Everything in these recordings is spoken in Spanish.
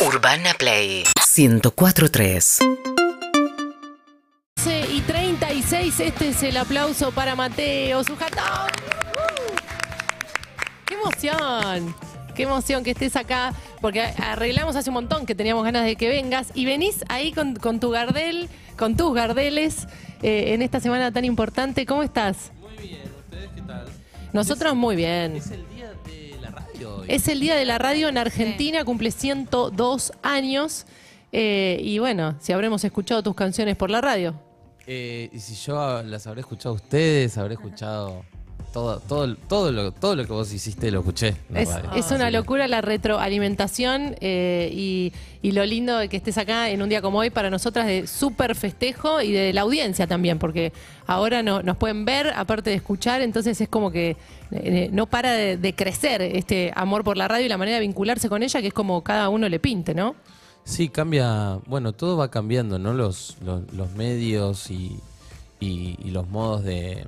Urbana Play 1043. 11 y 36, este es el aplauso para Mateo Sujatón. ¡Qué emoción! ¡Qué emoción que estés acá! Porque arreglamos hace un montón que teníamos ganas de que vengas y venís ahí con, con tu Gardel, con tus Gardeles eh, en esta semana tan importante. ¿Cómo estás? Muy bien, ¿ustedes qué tal? Nosotros muy bien. Es el Es el día de la radio en Argentina, cumple 102 años. eh, y bueno, si habremos escuchado tus canciones por la radio. Eh, y si yo las habré escuchado a ustedes, habré escuchado todo, todo, todo, lo, todo lo que vos hiciste, lo escuché. Es, es una locura la retroalimentación eh, y, y lo lindo de que estés acá en un día como hoy para nosotras de súper festejo y de la audiencia también, porque ahora no- nos pueden ver, aparte de escuchar, entonces es como que eh, no para de, de crecer este amor por la radio y la manera de vincularse con ella, que es como cada uno le pinte, ¿no? Sí, cambia, bueno, todo va cambiando, ¿no? Los, los, los medios y, y- y los modos de,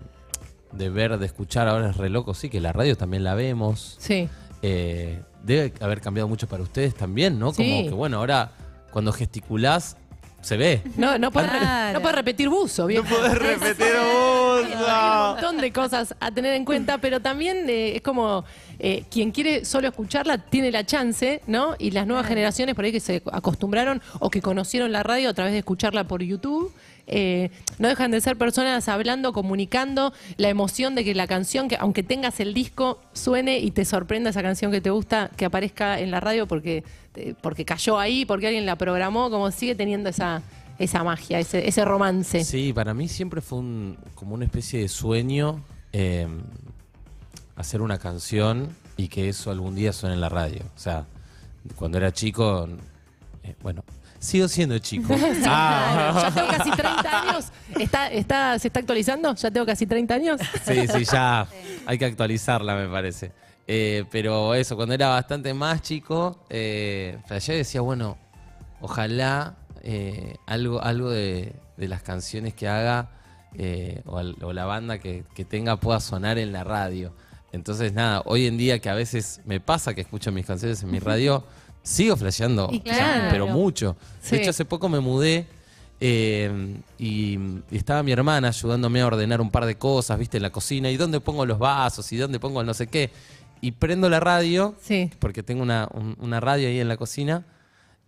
de ver, de escuchar, ahora es re loco, sí, que la radio también la vemos. Sí. Eh, debe haber cambiado mucho para ustedes también, ¿no? Sí. Como que, bueno, ahora cuando gesticulás, se ve. No, no puedes Claro. no puedes repetir buzo, bien. repetir Hay un montón de cosas a tener en cuenta, pero también eh, es como eh, quien quiere solo escucharla tiene la chance, ¿no? Y las nuevas generaciones por ahí que se acostumbraron o que conocieron la radio a través de escucharla por YouTube. eh, no dejan de ser personas hablando, comunicando la emoción de que la canción, que aunque tengas el disco, suene y te sorprenda esa canción que te gusta, que aparezca en la radio porque, eh, porque cayó ahí, porque alguien la programó, como sigue teniendo esa, esa magia, ese, ese romance. Sí, para mí siempre fue un, como una especie de sueño eh, hacer una canción y que eso algún día suene en la radio. O sea, cuando era chico, eh, bueno, sigo siendo chico. Ah. Ya tengo casi 30 años. ¿Está, está, ¿Se está actualizando? ¿Ya tengo casi 30 años? Sí, sí, ya hay que actualizarla, me parece. Eh, pero eso, cuando era bastante más chico, eh, flashé decía, bueno, ojalá eh, algo, algo de, de las canciones que haga eh, o, al- o la banda que, que tenga pueda sonar en la radio. Entonces, nada, hoy en día que a veces me pasa que escucho mis canciones en mi radio, sigo flasheando, claro. pero mucho. Sí. De hecho, hace poco me mudé eh, y, y estaba mi hermana ayudándome a ordenar un par de cosas, viste, en la cocina, y dónde pongo los vasos, y dónde pongo el no sé qué. Y prendo la radio, Sí. porque tengo una, un- una radio ahí en la cocina,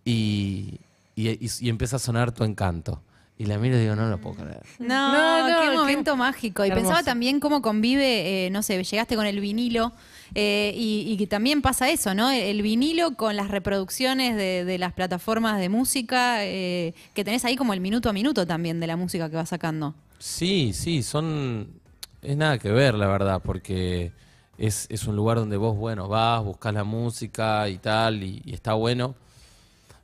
y- y empieza a sonar tu encanto. Y la miro y digo, no lo puedo creer. No, No, no, qué qué- momento mágico. Y hermoso. pensaba también cómo convive, eh, no sé, llegaste con el vinilo eh, y, y que también pasa eso, ¿no? El, vinilo con las reproducciones de, de las plataformas de música, eh, que tenés ahí como el minuto a minuto también de la música que vas sacando. Sí, sí, son. Es nada que ver, la verdad, porque es, es un lugar donde vos, bueno, vas, buscas la música y tal, y, y está bueno.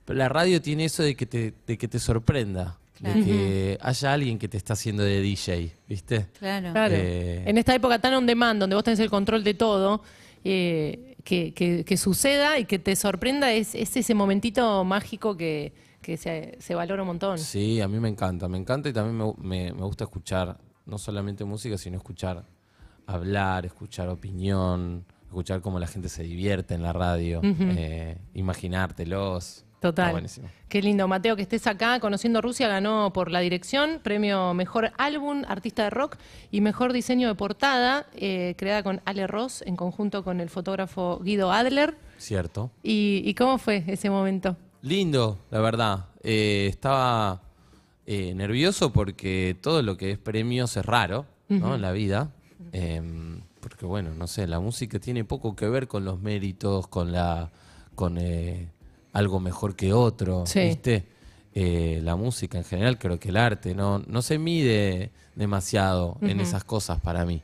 Pero la radio tiene eso de que te, de que te sorprenda, de que haya alguien que te está haciendo de DJ, ¿viste? Claro. Claro. Eh. En esta época tan on demand, donde vos tenés el control de todo, eh, que, que- que suceda y que te sorprenda es, es ese momentito mágico que, que se, se valora un montón. Sí, a mí me encanta, me encanta y también me, me- me gusta escuchar no solamente música, sino escuchar hablar, escuchar opinión, escuchar cómo la gente se divierte en la radio, eh, imaginártelos. Total. buenísimo. Qué lindo, Mateo, que estés acá. Conociendo Rusia ganó por la dirección, premio Mejor Álbum, Artista de Rock y Mejor Diseño de Portada, eh, creada con Ale Ross en conjunto con el fotógrafo Guido Adler. Cierto. ¿Y, y cómo fue ese momento? Lindo, la verdad. Eh, estaba eh, nervioso porque todo lo que es premios es raro, ¿no? En la vida. Em, porque bueno, no sé, la música tiene poco que ver con los méritos, con la, con algo mejor que otro, Sí. ¿viste? Eh, la música en general, creo que el arte, no, no se mide demasiado en esas cosas para mí.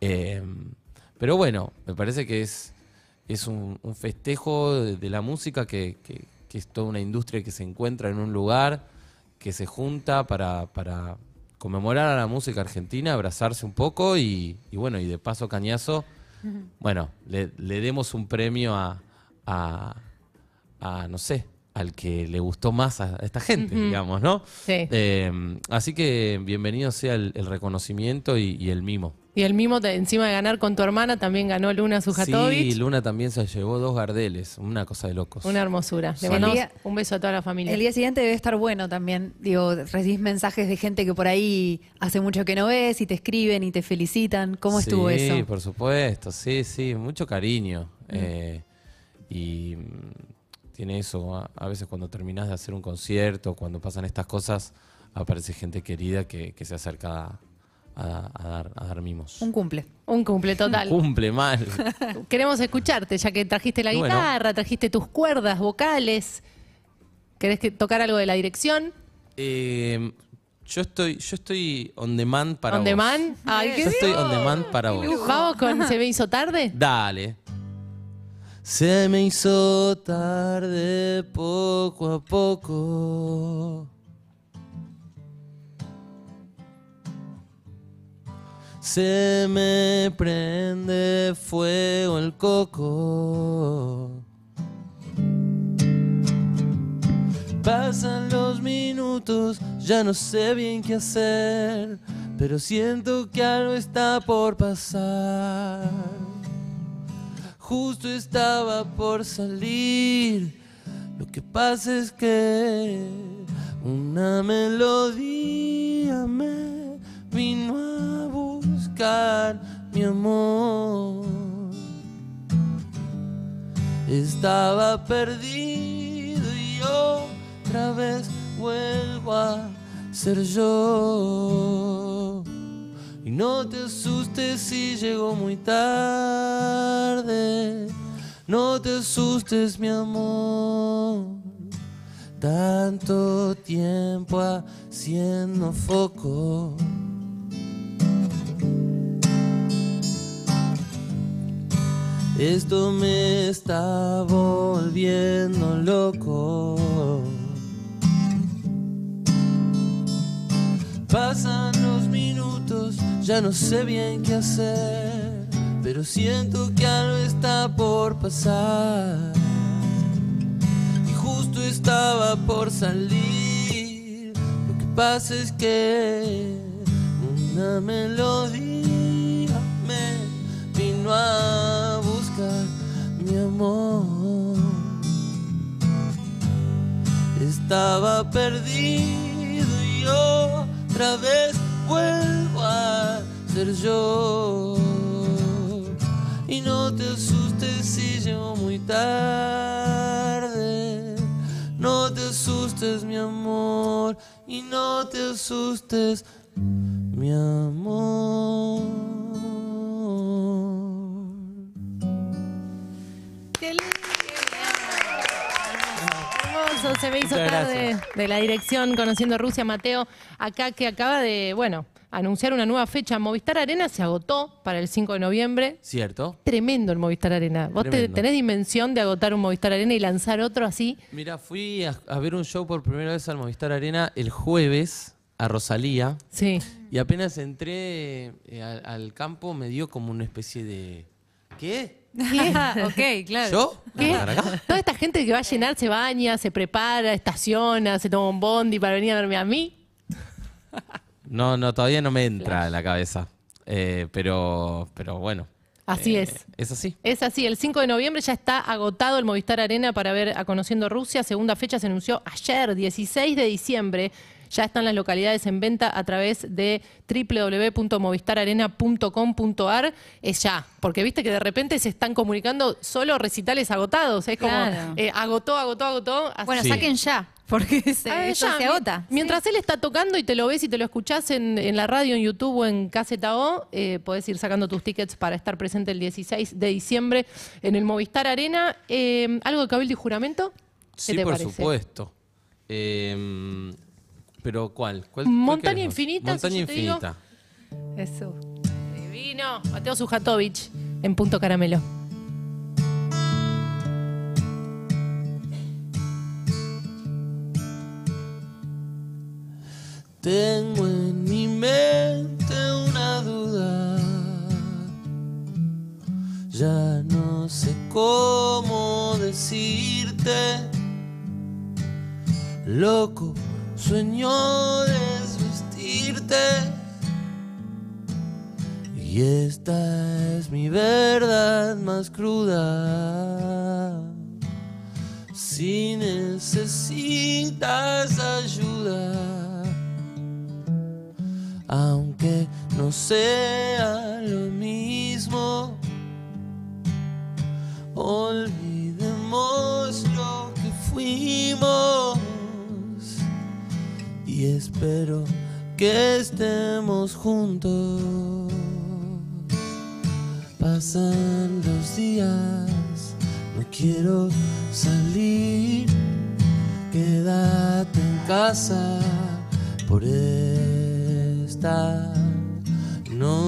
Em, pero bueno, me parece que es, es un, un festejo de, de la música que, que- que es toda una industria que se encuentra en un lugar, que se junta para, para conmemorar a la música argentina, abrazarse un poco y, y bueno, y de paso cañazo, bueno, le, le demos un premio a, a, a, no sé, al que le gustó más a esta gente, digamos, ¿no? Sí. Eh, así que bienvenido sea el, el reconocimiento y, y el mimo. Y el mismo, de- encima de ganar con tu hermana, también ganó Luna Sujatovic. Sí, Luna también se llevó dos Gardeles, una cosa de locos. Una hermosura. Le Sí. mandamos un beso a toda la familia. El día siguiente debe estar bueno también. Digo, recibís mensajes de gente que por ahí hace mucho que no ves y te escriben y te felicitan. ¿Cómo estuvo Sí, eso? por supuesto, sí, sí, mucho cariño. Mm. Eh, y tiene eso, a, a veces cuando terminas de hacer un concierto, cuando pasan estas cosas, aparece gente querida que, que se acerca a, a dar, a dar mimos. Un cumple. Un cumple total. Cumple mal. Queremos escucharte, ya que trajiste la bueno. guitarra, trajiste tus cuerdas vocales. ¿Querés que tocar algo de la dirección? Eh, yo estoy, yo estoy on demand para ¿On vos. demand? Ay, qué Yo estoy on demand para vos. Vamos con Se me hizo tarde. Dale. Se me hizo tarde poco a poco. Se me prende fuego el coco. Pasan los minutos, ya no sé bien qué hacer, pero siento que algo está por pasar. Justo estaba por salir, lo que pasa es que una melodía me vino a buscar mi amor. Estaba perdido y otra vez vuelvo a ser yo. Y no te asustes si llego muy tarde. No te asustes, mi amor. Tanto tiempo haciendo foco. Esto me está volviendo loco. Pasan ya no sé bien qué hacer, pero siento que algo está por pasar. Y justo estaba por salir. Lo que pasa es que una melodía me vino a buscar mi amor. Estaba perdido y otra vez vuelvo a ser yo. Y no te asustes si llego muy tarde. No te asustes, mi amor. Y no te asustes, mi amor. Se me hizo Muchas tarde gracias. de la dirección Conociendo Rusia, Mateo, acá que acaba de, bueno, anunciar una nueva fecha. Movistar Arena se agotó para el 5 de noviembre. ¿Cierto? Tremendo el Movistar Arena. ¿Vos te- tenés dimensión de agotar un Movistar Arena y lanzar otro así? Mira, fui a, a ver un show por primera vez al Movistar Arena el jueves a Rosalía. Sí. Y apenas entré eh, al, al campo me dio como una especie de... ¿Qué? ok, claro. ¿Yo? ¿Qué? ¿Para acá? Toda esta gente que va a llenar se baña, se prepara, estaciona, se toma un bondi para venir a verme a mí. No, no, todavía no me entra en la cabeza. Eh, pero, pero bueno. Así Eh, es. Es así. Es así, el 5 de noviembre ya está agotado el Movistar Arena para ver a Conociendo Rusia. Segunda fecha se anunció ayer, 16 de diciembre. Ya están las localidades en venta a través de www.movistararena.com.ar. Es ya, porque viste que de repente se están comunicando solo recitales agotados. Es como, Claro. eh, agotó, agotó, agotó. Así- Bueno, Sí. saquen ya, porque se, Ah, eso ya, se mi- agota. Mientras él está tocando y te lo ves y te lo escuchás en, en la radio, en YouTube o en KZO, eh, podés ir sacando tus tickets para estar presente el 16 de diciembre en el Movistar Arena. Eh, ¿Algo de Cabildo y Juramento? ¿Qué Sí, te por parece? supuesto. Eh, pero ¿cuál? ¿Cuál- cuál Montaña vos? Infinita, Montaña si. Infinita. Eso. Divino. Mateo Sujatovic en Punto Caramelo. Tengo en mi mente una duda. Ya no sé cómo decirte. Loco, sueño desvestirte. Y esta es mi verdad más cruda. Si necesitas ayuda, aunque no sea espero que estemos juntos. Pasan los días, no quiero salir, quédate en casa por esta noche.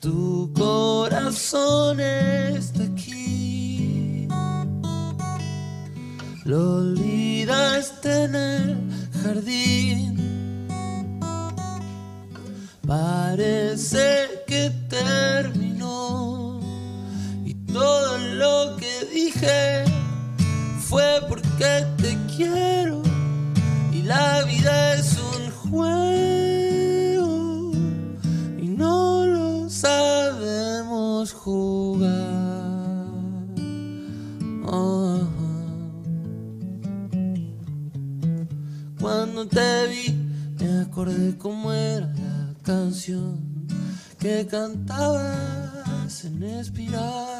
Tu corazón está aquí. Lo en el jardín. Parece cómo era la canción que cantabas en espiral.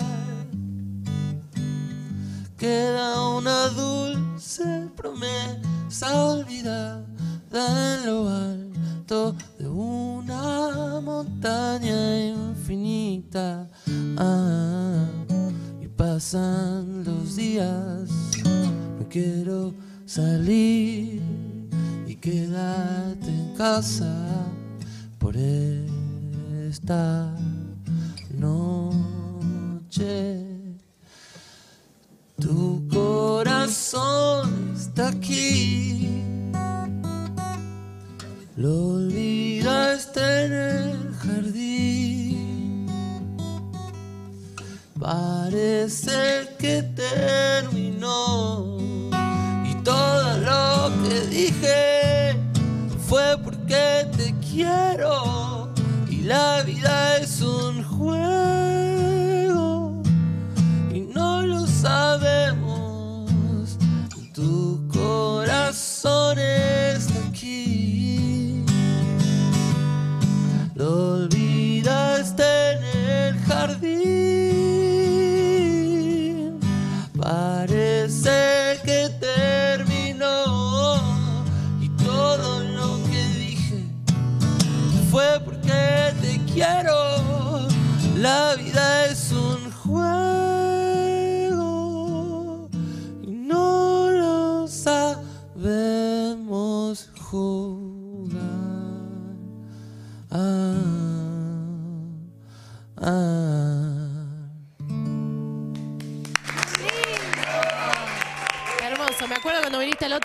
Queda una dulce promesa olvidada en lo alto de una montaña infinita. Ah, y pasan los días, no quiero salir y quédate casa por esta noche. Tu corazón está aquí. Lo olvidaste en el jardín. Parece que terminó. Quiero. Y la vida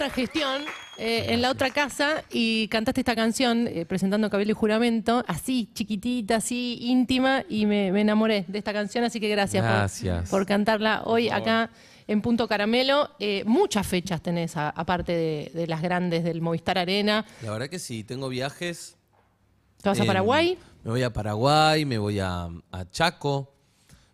gestión, eh, en la otra casa, y cantaste esta canción eh, presentando Cabello y Juramento, así, chiquitita, así, íntima, y me, me enamoré de esta canción, así que gracias, por- Gracias. Por, cantarla hoy acá en Punto Caramelo. Eh, muchas fechas tenés, a- aparte de, de las grandes del Movistar Arena. La verdad que sí, tengo viajes. ¿Te vas a Paraguay? Me voy a Paraguay, me voy a, a Chaco,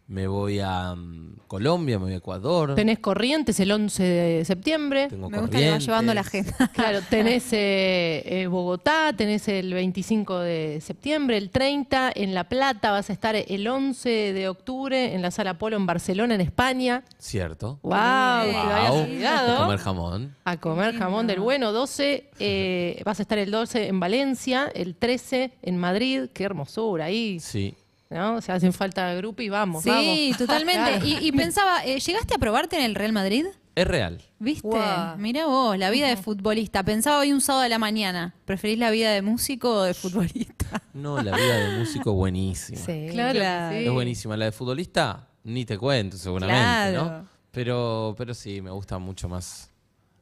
me voy a mm, Colombia, me voy a Ecuador. Tenés Corrientes el 11 de septiembre. Tengo Me gusta que va llevando la agenda. Claro, tenés eh, eh, Bogotá, tenés el 25 de septiembre, el 30 en La Plata, vas a estar el 11 de octubre en la Sala Polo en Barcelona, en España. Cierto. ¡Wow! Olvidado. A comer jamón. A comer jamón del bueno. 12, eh, vas a estar el 12 en Valencia, el 13 en Madrid. ¡Qué hermosura! Ahí, Sí. ¿No? Se hacen falta grupo y vamos, Sí, vamos. totalmente. Claro. Y, y pensaba, eh, ¿llegaste a probarte en el Real Madrid? Es real. ¿Viste? Guau. Mira vos, la vida de futbolista. Pensaba hoy un sábado de la mañana. ¿Preferís la vida de músico o de futbolista? No, la vida de músico es buenísima. Sí. Claro sí. Es buenísima. La de futbolista, ni te cuento, seguramente, Claro. ¿no? Pero, pero sí, me gusta mucho más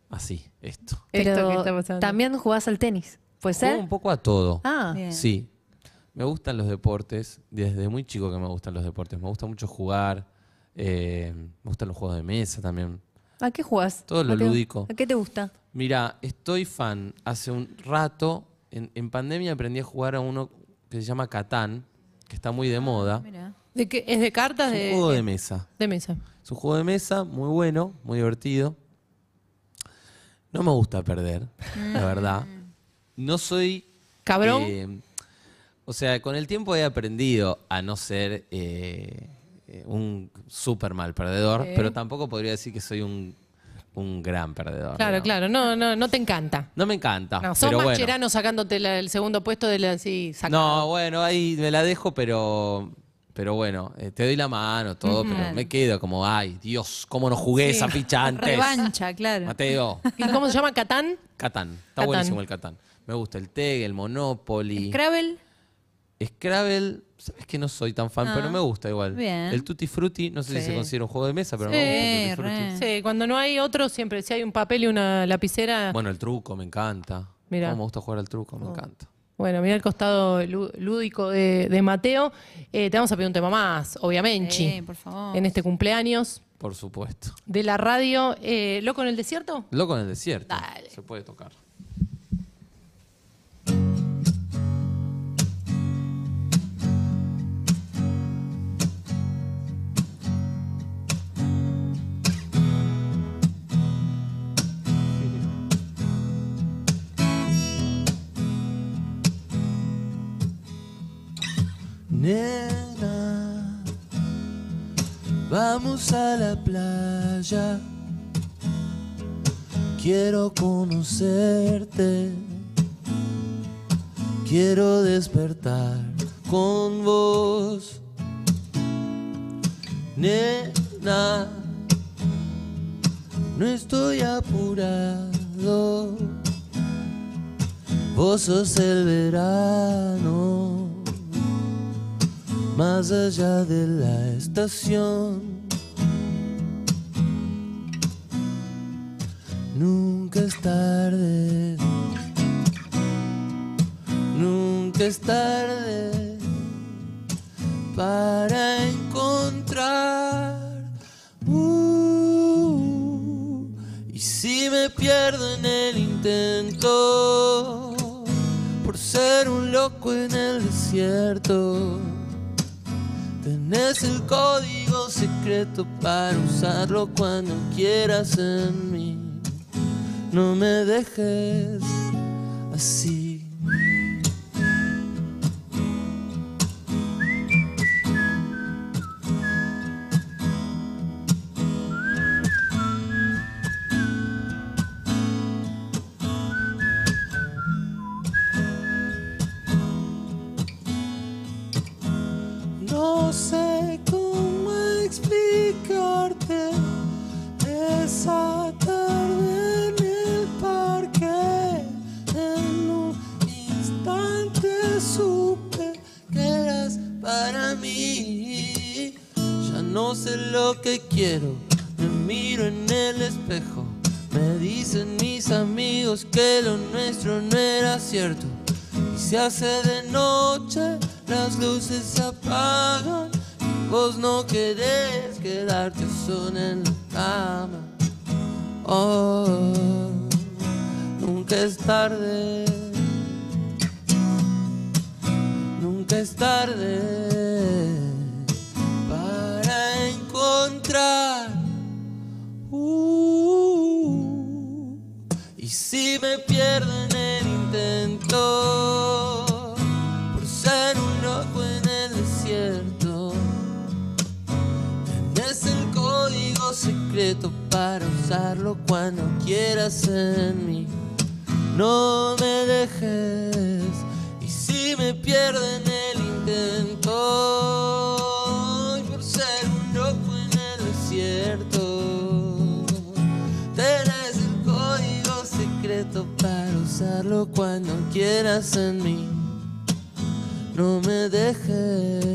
así, esto. Esto que está pasando. también jugás al tenis. ¿Puede Juego ser? un poco a todo. Ah, Bien. Sí. Me gustan los deportes. Desde muy chico que me gustan los deportes. Me gusta mucho jugar. eh, me gustan los juegos de mesa también. ¿a qué jugás? Todo lo ¿A qué- lúdico. ¿A qué te gusta? Mira, estoy fan. Hace un rato, en, en pandemia aprendí a jugar a uno, que se llama Catán, que está muy de moda. Mira. ¿De qué? ¿Es de cartas? Es De, un juego de mesa. de mesa. Es un juego de mesa muy bueno, muy divertido. No me gusta perder, la verdad. No soy... ¿Cabrón? eh, o sea, con el tiempo he aprendido a no ser eh, un súper mal perdedor, Sí. pero tampoco podría decir que soy un, un gran perdedor. Claro, digamos. claro. No, no, no te encanta. No me encanta. No, sos pero bueno. Sacándote la- el segundo puesto de la sacado. No, bueno, ahí me la dejo, pero, pero bueno, eh, te doy la mano, todo, pero me quedo como, ay, Dios, cómo no jugué Sí. esa ficha antes. Revancha, claro. Mateo, ¿Y cómo se llama? ¿Catán? Catán. Está Catán. buenísimo el Catán. Me gusta el TEG, el Monopoly. Scrabble. Scrabble, sabes que no soy tan fan, Ah, pero me gusta igual. bien. El Tutti Frutti, no sé si Sí. se considera un juego de mesa, pero Sí, me gusta el Tutti Frutti. re. Sí, cuando no hay otro, siempre, si hay un papel y una lapicera. Bueno, Bueno, el truco, me encanta. Mirá. Cómo me gusta jugar al truco, Oh. me encanta. mira el costado lú- lúdico de, de Mateo. Eh, te vamos a pedir un tema más, obviamente. Sí, por favor. En este cumpleaños Por supuesto. de la radio. Eh, ¿Loco en el desierto? Loco en el desierto. Dale. Se puede tocar. A la playa. Quiero conocerte. Quiero despertar con vos. Nena, no estoy apurado. Vos sos el verano, más allá de la estación. Nunca es tarde, nunca es tarde para encontrar. Uh, y si me pierdo en el intento, por ser un loco en el desierto, tenés el código secreto para usarlo cuando quieras en mí. No me dejes así. Hace de noche, las luces se apagan. Vos no querés quedarte sola en la cama. Oh, nunca es tarde. Nunca es tarde para encontrar. Uh, y si me pierdo en el intento secreto para usarlo cuando quieras en mí. No me dejes y si me pierdo en el intento por ser un loco en el desierto tenés el código secreto para usarlo cuando quieras en mí no me dejes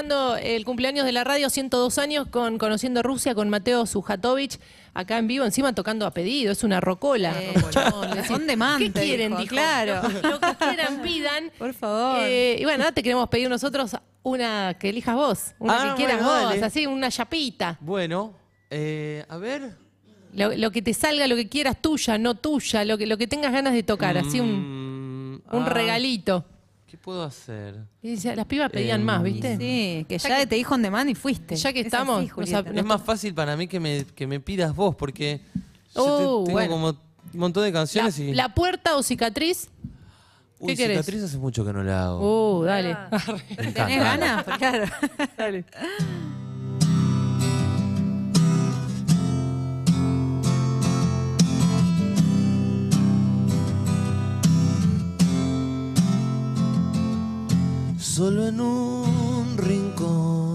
festejando el cumpleaños de la radio, 102 años, con Conociendo Rusia, con Mateo Sujatovich, acá en vivo, encima tocando a pedido, es una rocola. Eh, Chabón, decís, on demand, ¿Qué quieren? dijo, claro. Lo que quieran, pidan. Por favor. Eh, y bueno, ahora te queremos pedir nosotros una que elijas vos, una Ah, que quieras bueno, vos, dale. así, una chapita. Bueno, eh, a ver. Lo, lo que te salga, lo que quieras, tuya, no tuya, lo que, lo que tengas ganas de tocar, así un, Mm, un ah, regalito. ¿Qué puedo hacer? Y dice, las pibas pedían más, ¿viste? Sí, que Ya ya que- te dijo on demand y fuiste. Ya que Es estamos, así, Julieta. Es más fácil para mí que me, que me pidas vos, porque yo te- Oh, tengo bueno. como un montón de La, canciones y. la puerta o cicatriz. Uy, ¿qué querés? cicatriz hace mucho que no la hago. Uh, dale. Me encanta. ¿Tenés ganas? Pues claro. dale. Solo en un rincón,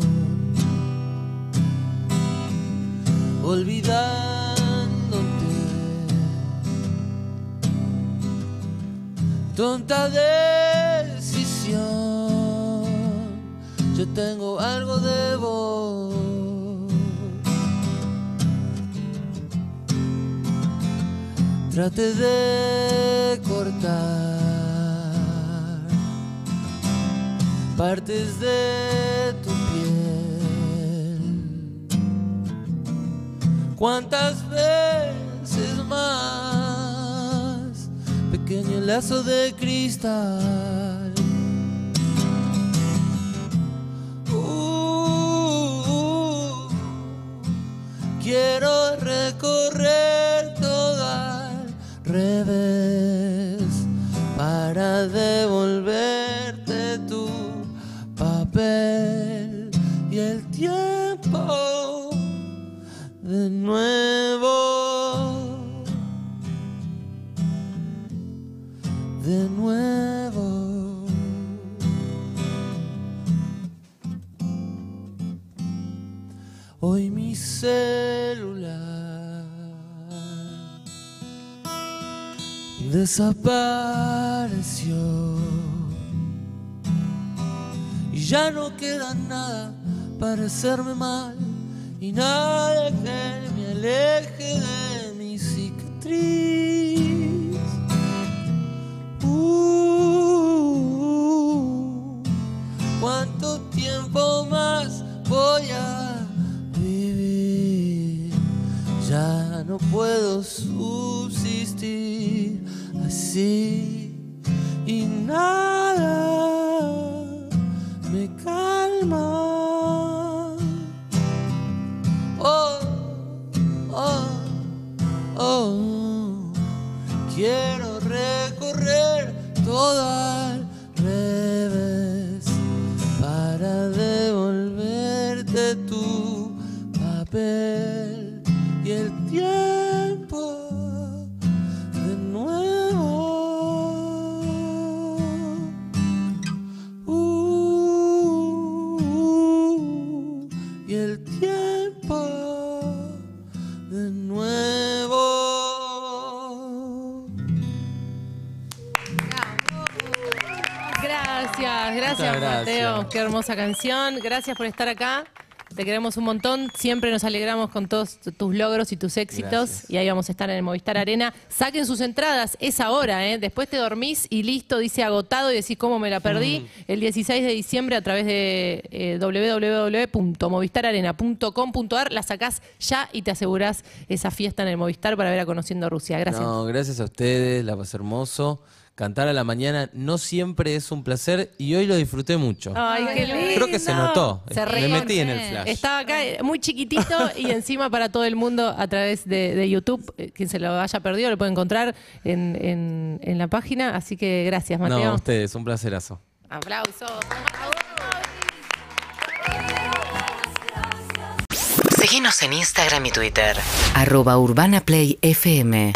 olvidándote. Tonta decisión, yo tengo algo de vos. Trate de cortar partes de tu piel. ¿Cuántas veces más? Pequeño lazo de cristal. Desapareció y ya no queda nada para hacerme mal y nada que me aleje de mi cicatriz. Uh, ¿Cuánto tiempo más voy a vivir? Ya no puedo subsistir así y nada me calma. Oh, oh, oh, quiero recorrer todo hermosa canción. Gracias por estar acá. Te queremos un montón. Siempre nos alegramos con todos tu- tus logros y tus éxitos. Gracias. Y ahí vamos a estar en el Movistar Arena. Saquen sus entradas. Es ahora, ¿eh? Después te dormís y listo, dice agotado y decís cómo me la perdí. Mm. El 16 de diciembre a través de eh, www.movistararena.com.ar la sacás ya y te asegurás esa fiesta en el Movistar para ver a Conociendo Rusia. Gracias. No, gracias a ustedes, la pasé hermoso. Cantar a la mañana no siempre es un placer y hoy lo disfruté mucho. Ay, qué lindo. Creo que se notó. Se Me reconoce. metí en el flash. Estaba acá eh, muy chiquitito y encima para todo el mundo a través de, de YouTube. Eh, Quien se lo haya perdido lo puede encontrar en, en- en la página. Así que gracias, No, Mateo. a ustedes, un placerazo. Aplausos. Seguinos en Instagram y Twitter. Arroba Urbana Play FM.